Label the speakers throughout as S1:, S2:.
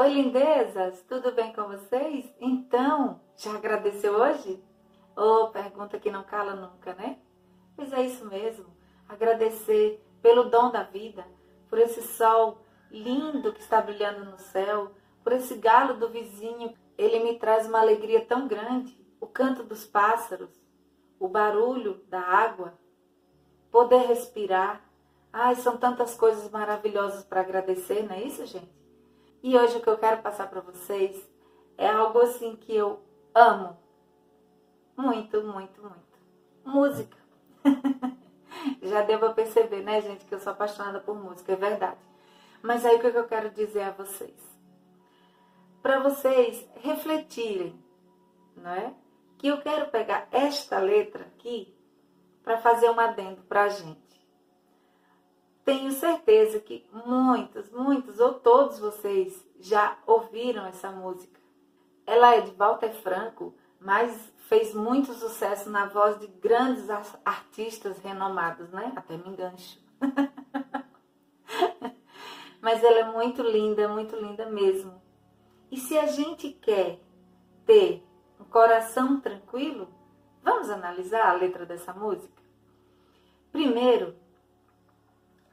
S1: Oi, lindezas, tudo bem com vocês? Então, já agradeceu hoje? Oh, pergunta que não cala nunca, né? Pois é isso mesmo. Agradecer pelo dom da vida, por esse sol lindo que está brilhando no céu, por esse galo do vizinho. Ele me traz uma alegria tão grande. O canto dos pássaros, o barulho da água, poder respirar. Ai, são tantas coisas maravilhosas para agradecer, não é isso, gente? E hoje o que eu quero passar para vocês é algo assim que eu amo. Muito, muito, muito. Música. Já para perceber, né, gente, que eu sou apaixonada por música, é verdade. Mas aí o que eu quero dizer a vocês? Para vocês refletirem, não é? Que eu quero pegar esta letra aqui para fazer um adendo a gente tenho certeza que muitos, muitos ou todos vocês já ouviram essa música. Ela é de Walter Franco, mas fez muito sucesso na voz de grandes artistas renomados, né? Até me engancho. mas ela é muito linda, muito linda mesmo. E se a gente quer ter um coração tranquilo, vamos analisar a letra dessa música? Primeiro,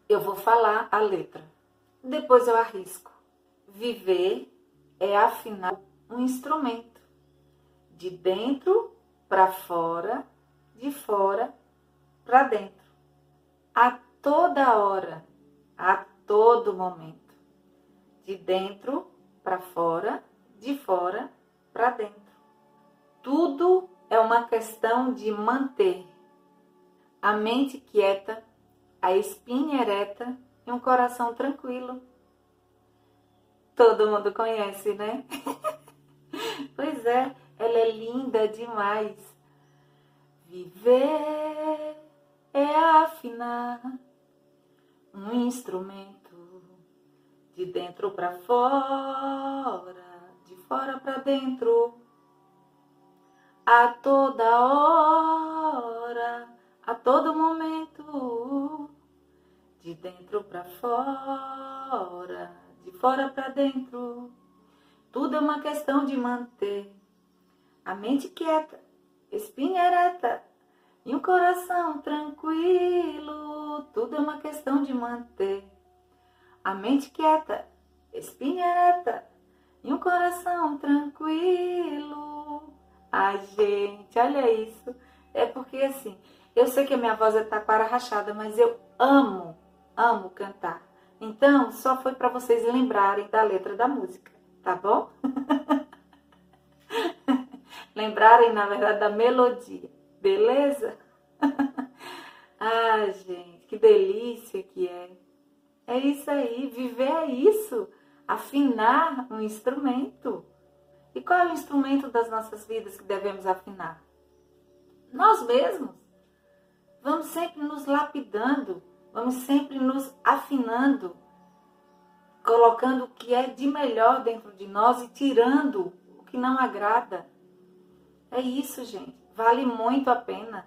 S1: eu vou falar a letra. Depois eu arrisco. Viver é afinar um instrumento. De dentro para fora, de fora para dentro. A toda hora, a todo momento. De dentro para fora, de fora para dentro. Tudo é uma questão de manter a mente quieta a espinha ereta e um coração tranquilo. Todo mundo conhece, né? pois é, ela é linda demais. Viver é afinar um instrumento de dentro para fora, de fora para dentro, a toda hora, a todo momento dentro para fora, de fora para dentro. Tudo é uma questão de manter a mente quieta, espinha ereta e um coração tranquilo. Tudo é uma questão de manter a mente quieta, espinha ereta e um coração tranquilo. Ai, gente, olha isso. É porque assim, eu sei que a minha voz é taquara rachada, mas eu amo amo cantar. Então, só foi para vocês lembrarem da letra da música, tá bom? lembrarem, na verdade, da melodia, beleza? ah, gente, que delícia que é. É isso aí, viver é isso, afinar um instrumento. E qual é o instrumento das nossas vidas que devemos afinar? Nós mesmos. Vamos sempre nos lapidando, Vamos sempre nos afinando, colocando o que é de melhor dentro de nós e tirando o que não agrada. É isso, gente. Vale muito a pena.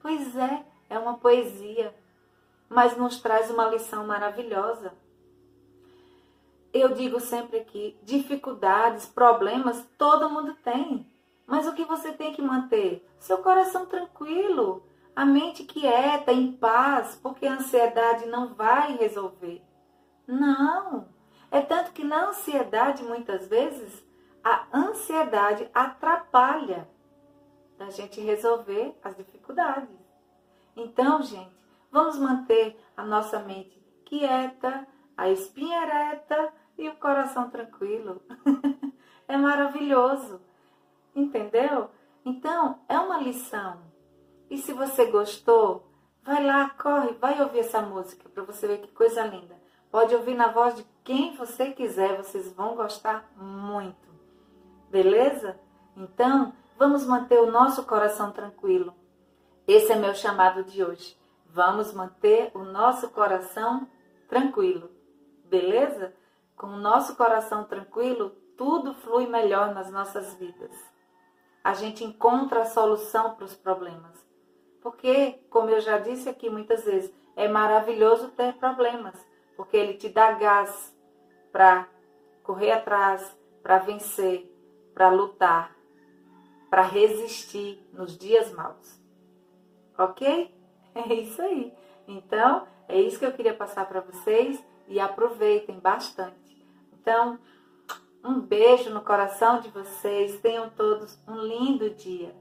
S1: Pois é, é uma poesia, mas nos traz uma lição maravilhosa. Eu digo sempre aqui, dificuldades, problemas, todo mundo tem. Mas o que você tem que manter? Seu coração tranquilo, a mente quieta, em paz, porque a ansiedade não vai resolver. Não. É tanto que na ansiedade, muitas vezes, a ansiedade atrapalha da gente resolver as dificuldades. Então, gente, vamos manter a nossa mente quieta, a espinha ereta e o coração tranquilo. é maravilhoso. Entendeu? Então, é uma lição e se você gostou, vai lá, corre, vai ouvir essa música para você ver que coisa linda. Pode ouvir na voz de quem você quiser, vocês vão gostar muito. Beleza? Então, vamos manter o nosso coração tranquilo. Esse é meu chamado de hoje. Vamos manter o nosso coração tranquilo. Beleza? Com o nosso coração tranquilo, tudo flui melhor nas nossas vidas. A gente encontra a solução para os problemas. Porque, como eu já disse aqui muitas vezes, é maravilhoso ter problemas, porque ele te dá gás para correr atrás, para vencer, para lutar, para resistir nos dias maus. Ok? É isso aí. Então, é isso que eu queria passar para vocês e aproveitem bastante. Então, um beijo no coração de vocês. Tenham todos um lindo dia.